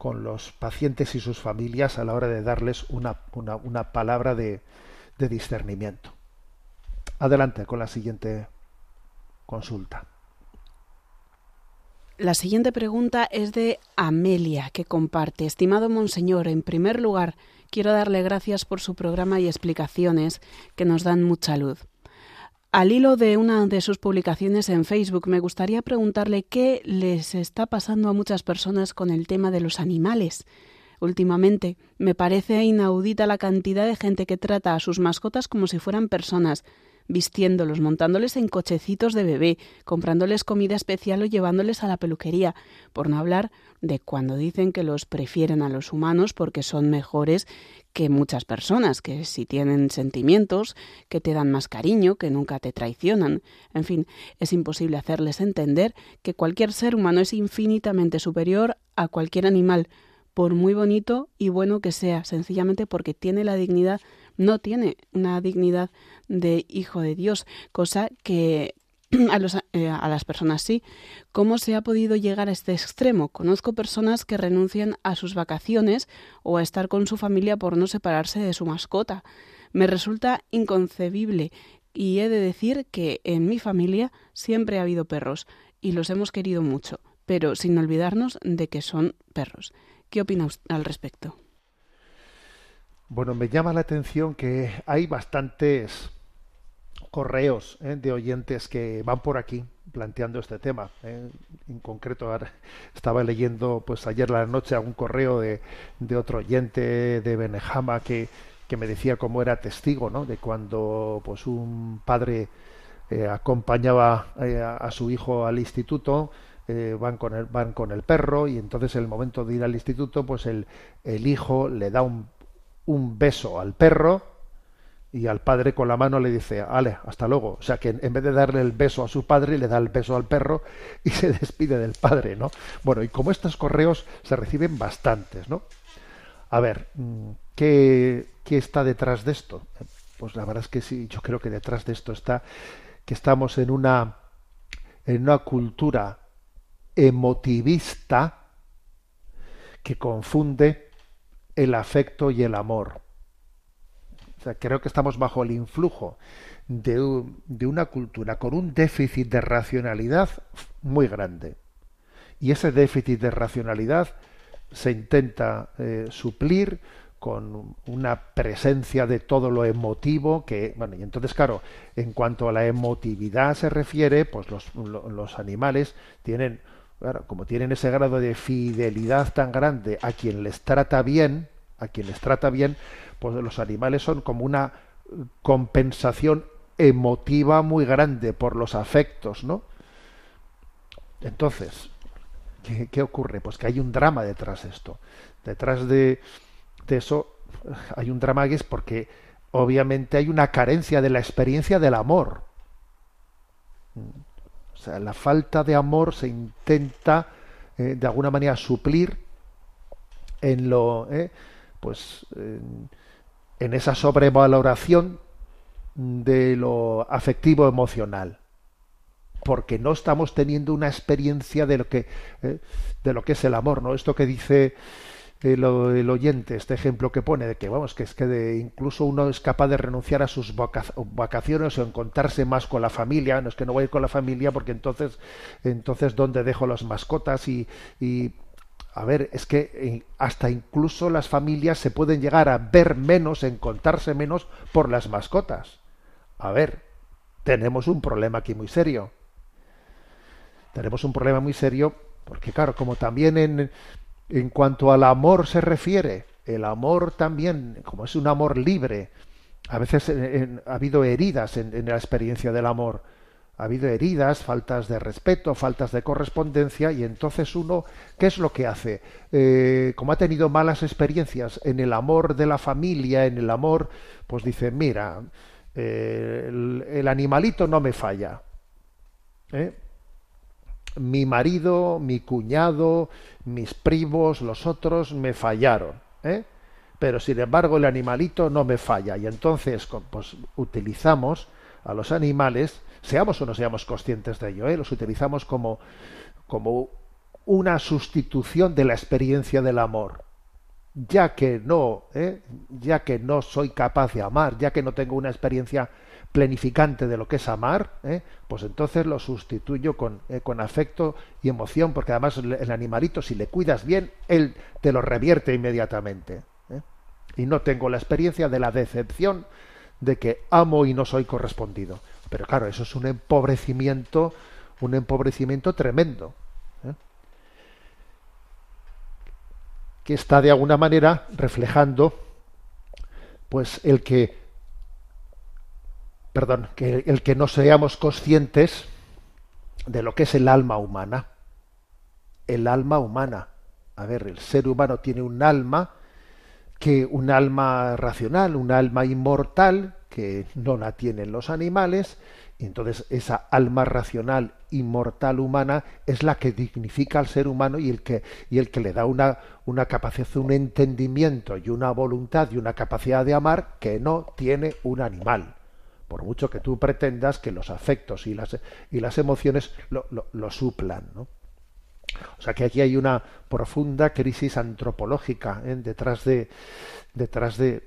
con los pacientes y sus familias a la hora de darles una, una, palabra de discernimiento. Adelante con la siguiente consulta. La siguiente pregunta es de Amelia, que comparte. Estimado Monseñor, en primer lugar, quiero darle gracias por su programa y explicaciones que nos dan mucha luz. Al hilo de una de sus publicaciones en Facebook, me gustaría preguntarle qué les está pasando a muchas personas con el tema de los animales. Últimamente, me parece inaudita la cantidad de gente que trata a sus mascotas como si fueran personas, vistiéndolos, montándoles en cochecitos de bebé, comprándoles comida especial o llevándoles a la peluquería, por no hablar de cuando dicen que los prefieren a los humanos porque son mejores que muchas personas, que si tienen sentimientos, que te dan más cariño, que nunca te traicionan. En fin, es imposible hacerles entender que cualquier ser humano es infinitamente superior a cualquier animal, por muy bonito y bueno que sea, sencillamente porque tiene la dignidad, no tiene una dignidad de hijo de Dios, cosa que a, los, eh, a, las personas sí. ¿Cómo se ha podido llegar a este extremo? Conozco personas que renuncian a sus vacaciones o a estar con su familia por no separarse de su mascota. Me resulta inconcebible y he de decir que en mi familia siempre ha habido perros y los hemos querido mucho, pero sin olvidarnos de que son perros. ¿Qué opina al respecto? Bueno, me llama la atención que hay bastantes correos ¿eh? de oyentes que van por aquí planteando este tema. ¿eh? En concreto, estaba leyendo pues ayer la noche algún correo de, de otro oyente de Benejama que, que, me decía cómo era testigo ¿no? de cuando pues un padre eh, acompañaba a, a, su hijo al instituto. van con el van con el perro y entonces en el momento de ir al instituto pues el, el hijo le da un, un beso al perro y al padre con la mano le dice, ale, hasta luego. O sea que en vez de darle el beso a su padre, le da el beso al perro y se despide del padre, ¿no? Bueno, y como estos correos se reciben bastantes, ¿no? A ver, ¿qué, qué está detrás de esto? Pues la verdad es que sí, yo creo que detrás de esto está que estamos en una, en una cultura emotivista que confunde el afecto y el amor. O sea, creo que estamos bajo el influjo de, de, una cultura con un déficit de racionalidad muy grande. Y ese déficit de racionalidad se intenta eh, suplir con una presencia de todo lo emotivo que bueno y entonces claro en cuanto a la emotividad se refiere pues los, los animales tienen como tienen ese grado de fidelidad tan grande a quien les trata bien a quien les trata bien pues los animales son como una compensación emotiva muy grande por los afectos, ¿no? Entonces, ¿qué, ocurre? Pues que hay un drama detrás de esto. Detrás de, de eso hay un drama que es porque obviamente hay una carencia de la experiencia del amor. O sea, la falta de amor se intenta eh, de alguna manera suplir en lo, eh, pues, en esa sobrevaloración de lo afectivo emocional. Porque no estamos teniendo una experiencia de lo que eh, de lo que es el amor no esto que dice el, el, oyente este ejemplo que pone de que vamos que es que de, incluso uno es capaz de renunciar a sus vacaciones o encontrarse más con la familia no es que no voy a ir con la familia porque entonces entonces dónde dejo las mascotas y, y a ver, es que eh, hasta incluso las familias se pueden llegar a ver menos, encontrarse menos por las mascotas. A ver, tenemos un problema aquí muy serio. Tenemos un problema muy serio porque, claro, como también en, en cuanto al amor se refiere, el amor también, como es un amor libre, a veces en, ha habido heridas en la experiencia del amor ha habido heridas, faltas de respeto, faltas de correspondencia, y entonces uno, ¿qué es lo que hace? Eh, como ha tenido malas experiencias en el amor de la familia, en el amor, pues dice, mira, eh, el, animalito no me falla. ¿eh? Mi marido, mi cuñado, mis primos, los otros me fallaron. ¿eh? Pero sin embargo el animalito no me falla. Y entonces pues, utilizamos a los animales seamos o no seamos conscientes de ello, ¿eh? los utilizamos como, como una sustitución de la experiencia del amor. Ya que no, ¿eh? ya que no soy capaz de amar, ya que no tengo una experiencia planificante de lo que es amar, ¿eh? pues entonces lo sustituyo con, eh, con afecto y emoción, porque además el, animalito, si le cuidas bien, él te lo revierte inmediatamente. Y no tengo la experiencia de la decepción de que amo y no soy correspondido. Pero claro, eso es un empobrecimiento, un empobrecimiento tremendo. ¿eh? Que está de alguna manera reflejando pues el que perdón, el que no seamos conscientes de lo que es el alma humana. El alma humana. A ver, el ser humano tiene un alma que un alma racional, un alma inmortal que no la tienen los animales, y entonces esa alma racional inmortal humana es la que dignifica al ser humano y el que, y el que le da una, una capacidad, un entendimiento y una voluntad y una capacidad de amar que no tiene un animal por mucho que tú pretendas que los afectos y las, y las emociones lo, lo, lo suplan. ¿no? O sea que aquí hay una profunda crisis antropológica ¿eh? detrás de detrás de,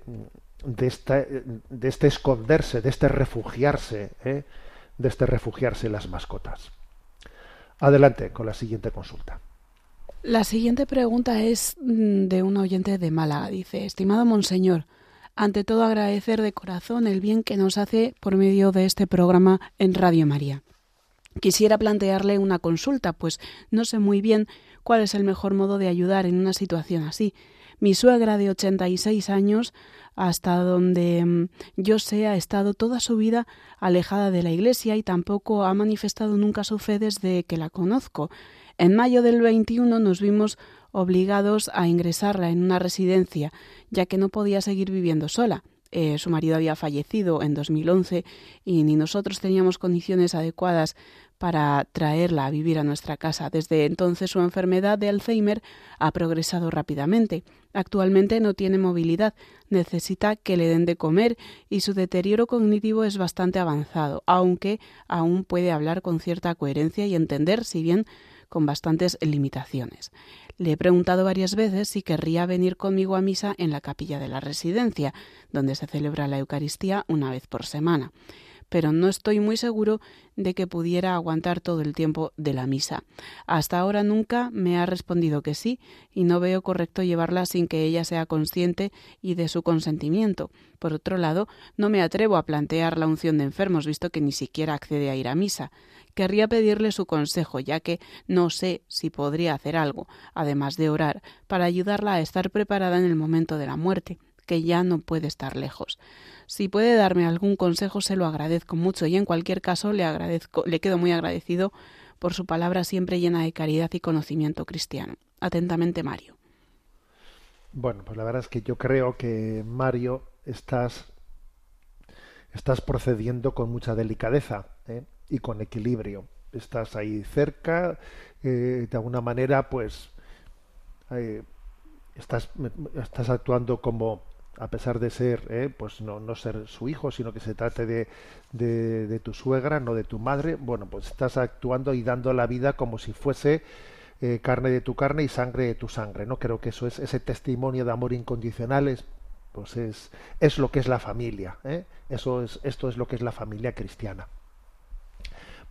de, esta, de este esconderse, de este refugiarse, ¿eh? de este refugiarse las mascotas. Adelante con la siguiente consulta. La siguiente pregunta es mm, de un oyente de Málaga. Dice, estimado monseñor, ante todo agradecer de corazón el bien que nos hace por medio de este programa en Radio María. Quisiera plantearle una consulta, pues no sé muy bien cuál es el mejor modo de ayudar en una situación así. Mi suegra de 86 años, hasta donde mm, yo sé, ha estado toda su vida alejada de la Iglesia y tampoco ha manifestado nunca su fe desde que la conozco. En mayo del 21 nos vimos obligados a ingresarla en una residencia, ya que no podía seguir viviendo sola. Eh, su marido había fallecido en 2011 y ni nosotros teníamos condiciones adecuadas para traerla a vivir a nuestra casa. Desde entonces su enfermedad de Alzheimer ha progresado rápidamente. Actualmente no tiene movilidad, necesita que le den de comer y su deterioro cognitivo es bastante avanzado, aunque aún puede hablar con cierta coherencia y entender, si bien con bastantes limitaciones. Le he preguntado varias veces si querría venir conmigo a misa en la capilla de la residencia, donde se celebra la Eucaristía una vez por semana pero no estoy muy seguro de que pudiera aguantar todo el tiempo de la misa. Hasta ahora nunca me ha respondido que sí, y no veo correcto llevarla sin que ella sea consciente y de su consentimiento. Por otro lado, no me atrevo a plantear la unción de enfermos, visto que ni siquiera accede a ir a misa. Querría pedirle su consejo, ya que no sé si podría hacer algo, además de orar, para ayudarla a estar preparada en el momento de la muerte, que ya no puede estar lejos. Si puede darme algún consejo, se lo agradezco mucho y en cualquier caso le agradezco, le quedo muy agradecido por su palabra siempre llena de caridad y conocimiento cristiano. Atentamente, Mario. Bueno, pues la verdad es que yo creo que Mario estás estás procediendo con mucha delicadeza ¿eh? y con equilibrio. Estás ahí cerca, eh, de alguna manera, pues eh, estás, estás actuando como a pesar de ser, eh, pues no, no, ser su hijo, sino que se trate de, de, tu suegra, no de tu madre, bueno, pues estás actuando y dando la vida como si fuese eh, carne de tu carne y sangre de tu sangre, ¿no? Creo que eso es ese testimonio de amor incondicional es, pues es, es lo que es la familia, ¿eh? Eso es, esto es lo que es la familia cristiana.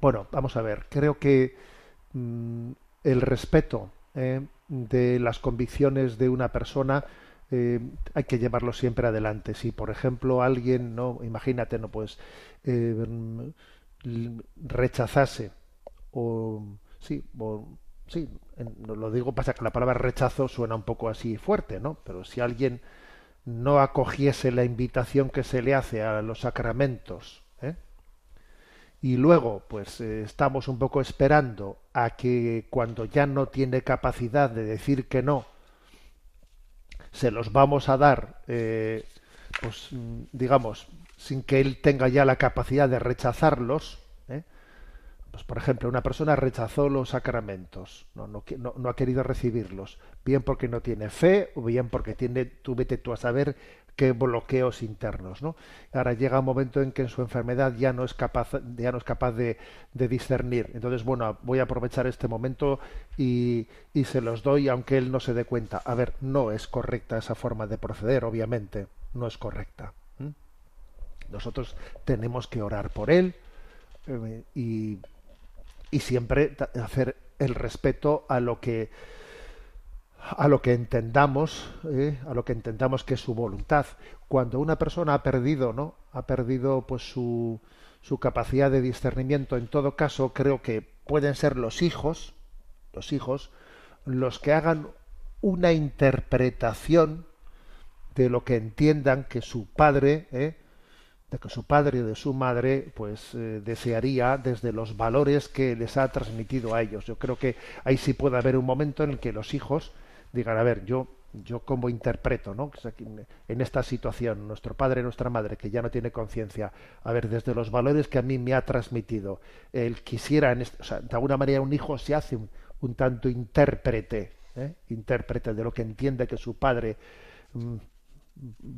Bueno, vamos a ver, creo que mmm, el respeto ¿eh? de las convicciones de una persona eh, hay que llevarlo siempre adelante. Si, por ejemplo, alguien, no, imagínate, no pues eh, rechazase o sí, o, sí, lo digo pasa que la palabra rechazo suena un poco así fuerte, ¿no? Pero si alguien no acogiese la invitación que se le hace a los sacramentos, ¿eh? y luego pues estamos un poco esperando a que cuando ya no tiene capacidad de decir que no, se los vamos a dar, eh, pues digamos, sin que él tenga ya la capacidad de rechazarlos. ¿eh? Pues por ejemplo, una persona rechazó los sacramentos, no, no, no, no, ha querido recibirlos, bien porque no tiene fe o bien porque tiene, tú vete tú a saber que bloqueos internos, ¿no? Ahora llega un momento en que en su enfermedad ya no es capaz, ya no es capaz de, discernir. Entonces, bueno, voy a aprovechar este momento y, se los doy, aunque él no se dé cuenta. A ver, no es correcta esa forma de proceder, obviamente, no es correcta. Nosotros tenemos que orar por él eh, y, siempre hacer el respeto a lo que a lo que entendamos, ¿eh? a lo que entendamos que es su voluntad. Cuando una persona ha perdido, ¿no? Ha perdido pues su, su capacidad de discernimiento, en todo caso, creo que pueden ser los hijos, los hijos, los que hagan una interpretación de lo que entiendan que su padre, ¿eh? de que su padre o de su madre pues eh, desearía desde los valores que les ha transmitido a ellos. Yo creo que ahí sí puede haber un momento en el que los hijos digan, a ver, yo yo cómo interpreto, ¿no? En esta situación, nuestro padre, nuestra madre, que ya no tiene conciencia, a ver, desde los valores que a mí me ha transmitido, él quisiera, en este- o sea, de alguna manera un hijo se hace un, un tanto intérprete, ¿eh? intérprete de lo que entiende que su padre mm,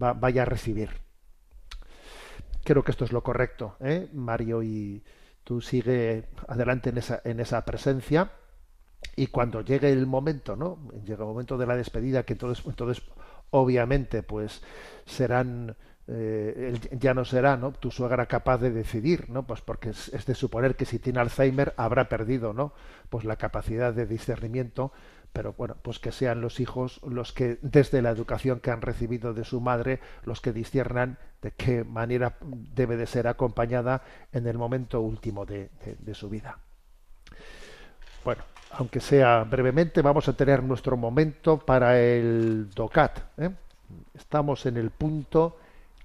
va- vaya a recibir. Creo que esto es lo correcto, ¿eh? Mario, y tú sigue adelante en esa, en esa presencia. Y cuando llegue el momento, ¿no? Llega el momento de la despedida, que entonces, entonces obviamente, pues serán, eh, ya no será, ¿no? Tu suegra capaz de decidir, ¿no? Pues porque es, es de suponer que si tiene Alzheimer habrá perdido, ¿no? Pues la capacidad de discernimiento, pero bueno, pues que sean los hijos los que, desde la educación que han recibido de su madre, los que disciernan de qué manera debe de ser acompañada en el momento último de, de- de su vida. Bueno, aunque sea brevemente, vamos a tener nuestro momento para el DOCAT. ¿eh? Estamos en el punto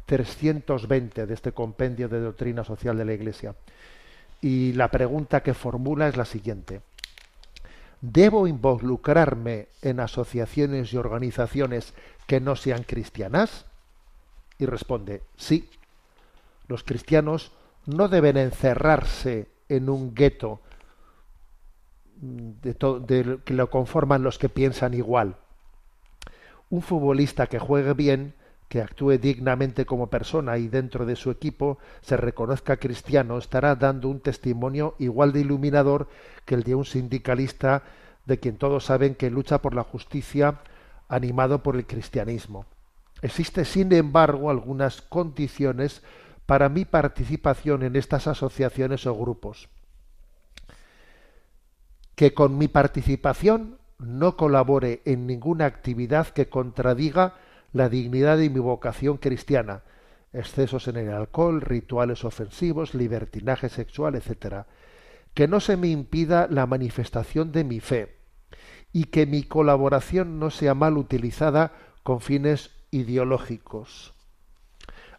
320 de este compendio de doctrina social de la Iglesia. Y la pregunta que formula es la siguiente. ¿Debo involucrarme en asociaciones y organizaciones que no sean cristianas? Y responde, sí. Los cristianos no deben encerrarse en un gueto de to- de- que lo conforman los que piensan igual. Un futbolista que juegue bien, que actúe dignamente como persona y dentro de su equipo se reconozca cristiano, estará dando un testimonio igual de iluminador que el de un sindicalista de quien todos saben que lucha por la justicia animado por el cristianismo. Existe, sin embargo, algunas condiciones para mi participación en estas asociaciones o grupos que con mi participación no colabore en ninguna actividad que contradiga la dignidad de mi vocación cristiana, excesos en el alcohol, rituales ofensivos, libertinaje sexual, etc. Que no se me impida la manifestación de mi fe y que mi colaboración no sea mal utilizada con fines ideológicos.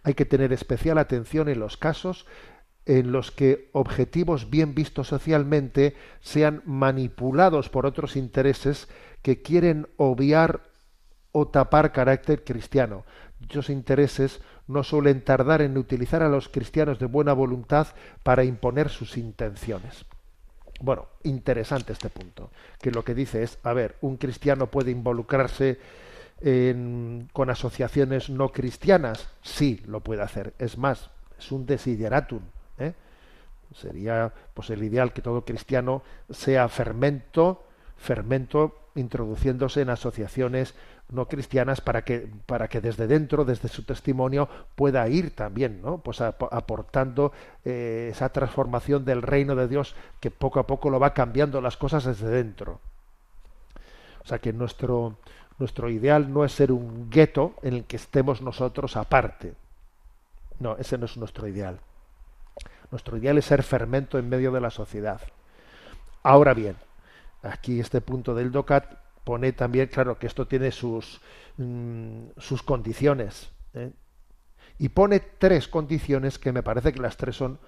Hay que tener especial atención en los casos en los que objetivos bien vistos socialmente sean manipulados por otros intereses que quieren obviar o tapar carácter cristiano. Dichos intereses no suelen tardar en utilizar a los cristianos de buena voluntad para imponer sus intenciones. Bueno, interesante este punto, que lo que dice es, a ver, un cristiano puede involucrarse en- con asociaciones no cristianas, sí, lo puede hacer. Es más, es un desideratum. ¿Eh? Sería pues el ideal que todo cristiano sea fermento, fermento introduciéndose en asociaciones no cristianas para que para que desde dentro, desde su testimonio, pueda ir también, ¿no? Pues ap- aportando eh, esa transformación del reino de Dios que poco a poco lo va cambiando las cosas desde dentro. O sea que nuestro nuestro ideal no es ser un gueto en el que estemos nosotros aparte. No, ese no es nuestro ideal. Nuestro ideal es ser fermento en medio de la sociedad. Ahora bien, aquí este punto del DOCAT pone también, claro, que esto tiene sus, mm, sus condiciones. ¿eh? Y pone tres condiciones que me parece que las tres son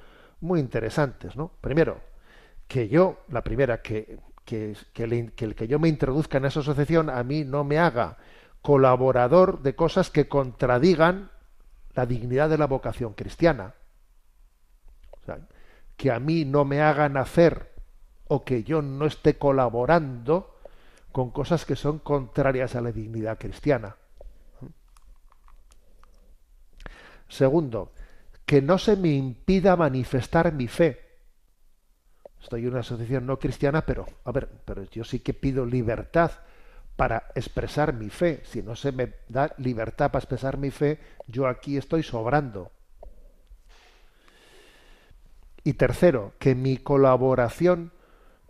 muy interesantes. ¿no? Primero, que yo, la primera, que, que, que el que yo me introduzca en esa asociación a mí no me haga colaborador de cosas que contradigan la dignidad de la vocación cristiana. Que a mí no me hagan hacer o que yo no esté colaborando con cosas que son contrarias a la dignidad cristiana. Segundo, que no se me impida manifestar mi fe. Estoy en una asociación no cristiana, pero, a ver, pero yo sí que pido libertad para expresar mi fe. Si no se me da libertad para expresar mi fe, yo aquí estoy sobrando. Y tercero, que mi colaboración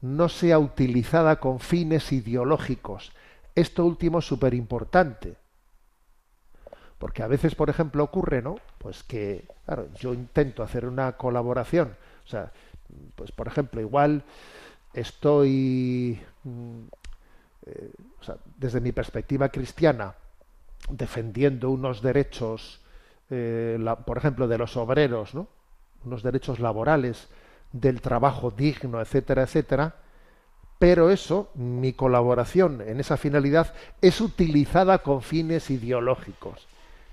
no sea utilizada con fines ideológicos. Esto último es súper importante. Porque a veces, por ejemplo, ocurre, ¿no? Pues que, claro, yo intento hacer una colaboración. O sea, pues por ejemplo, igual estoy, mm, eh, desde mi perspectiva cristiana, defendiendo unos derechos, eh, por ejemplo, de los obreros, ¿no? Unos derechos laborales, del trabajo digno, etcétera, etcétera. Pero eso, mi colaboración en esa finalidad, es utilizada con fines ideológicos.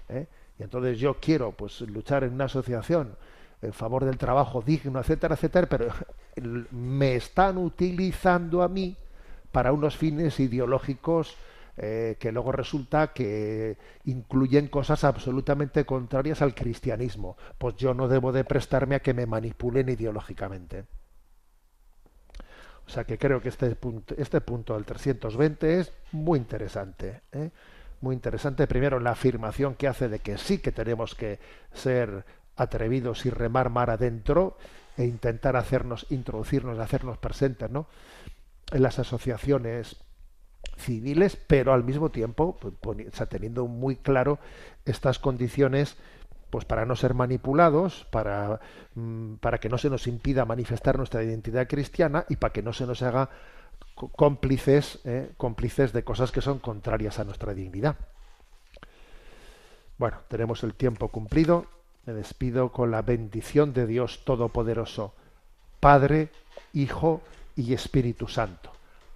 ¿eh? Y entonces yo quiero pues luchar en una asociación en favor del trabajo digno, etcétera, etcétera, pero me están utilizando a mí para unos fines ideológicos eh, que luego resulta que incluyen cosas absolutamente contrarias al cristianismo. Pues yo no debo de prestarme a que me manipulen ideológicamente. O sea que creo que este punto, este punto del 320 es muy interesante. ¿eh? Muy interesante, primero, la afirmación que hace de que sí que tenemos que ser atrevidos y remar mar adentro e intentar hacernos, introducirnos, hacernos presentes ¿no? en las asociaciones civiles, pero al mismo tiempo pues, teniendo muy claro estas condiciones pues para no ser manipulados, para, mm, para que no se nos impida manifestar nuestra identidad cristiana y para que no se nos haga có- cómplices, eh, cómplices de cosas que son contrarias a nuestra dignidad. Bueno, tenemos el tiempo cumplido. Me despido con la bendición de Dios Todopoderoso, Padre, Hijo y Espíritu Santo.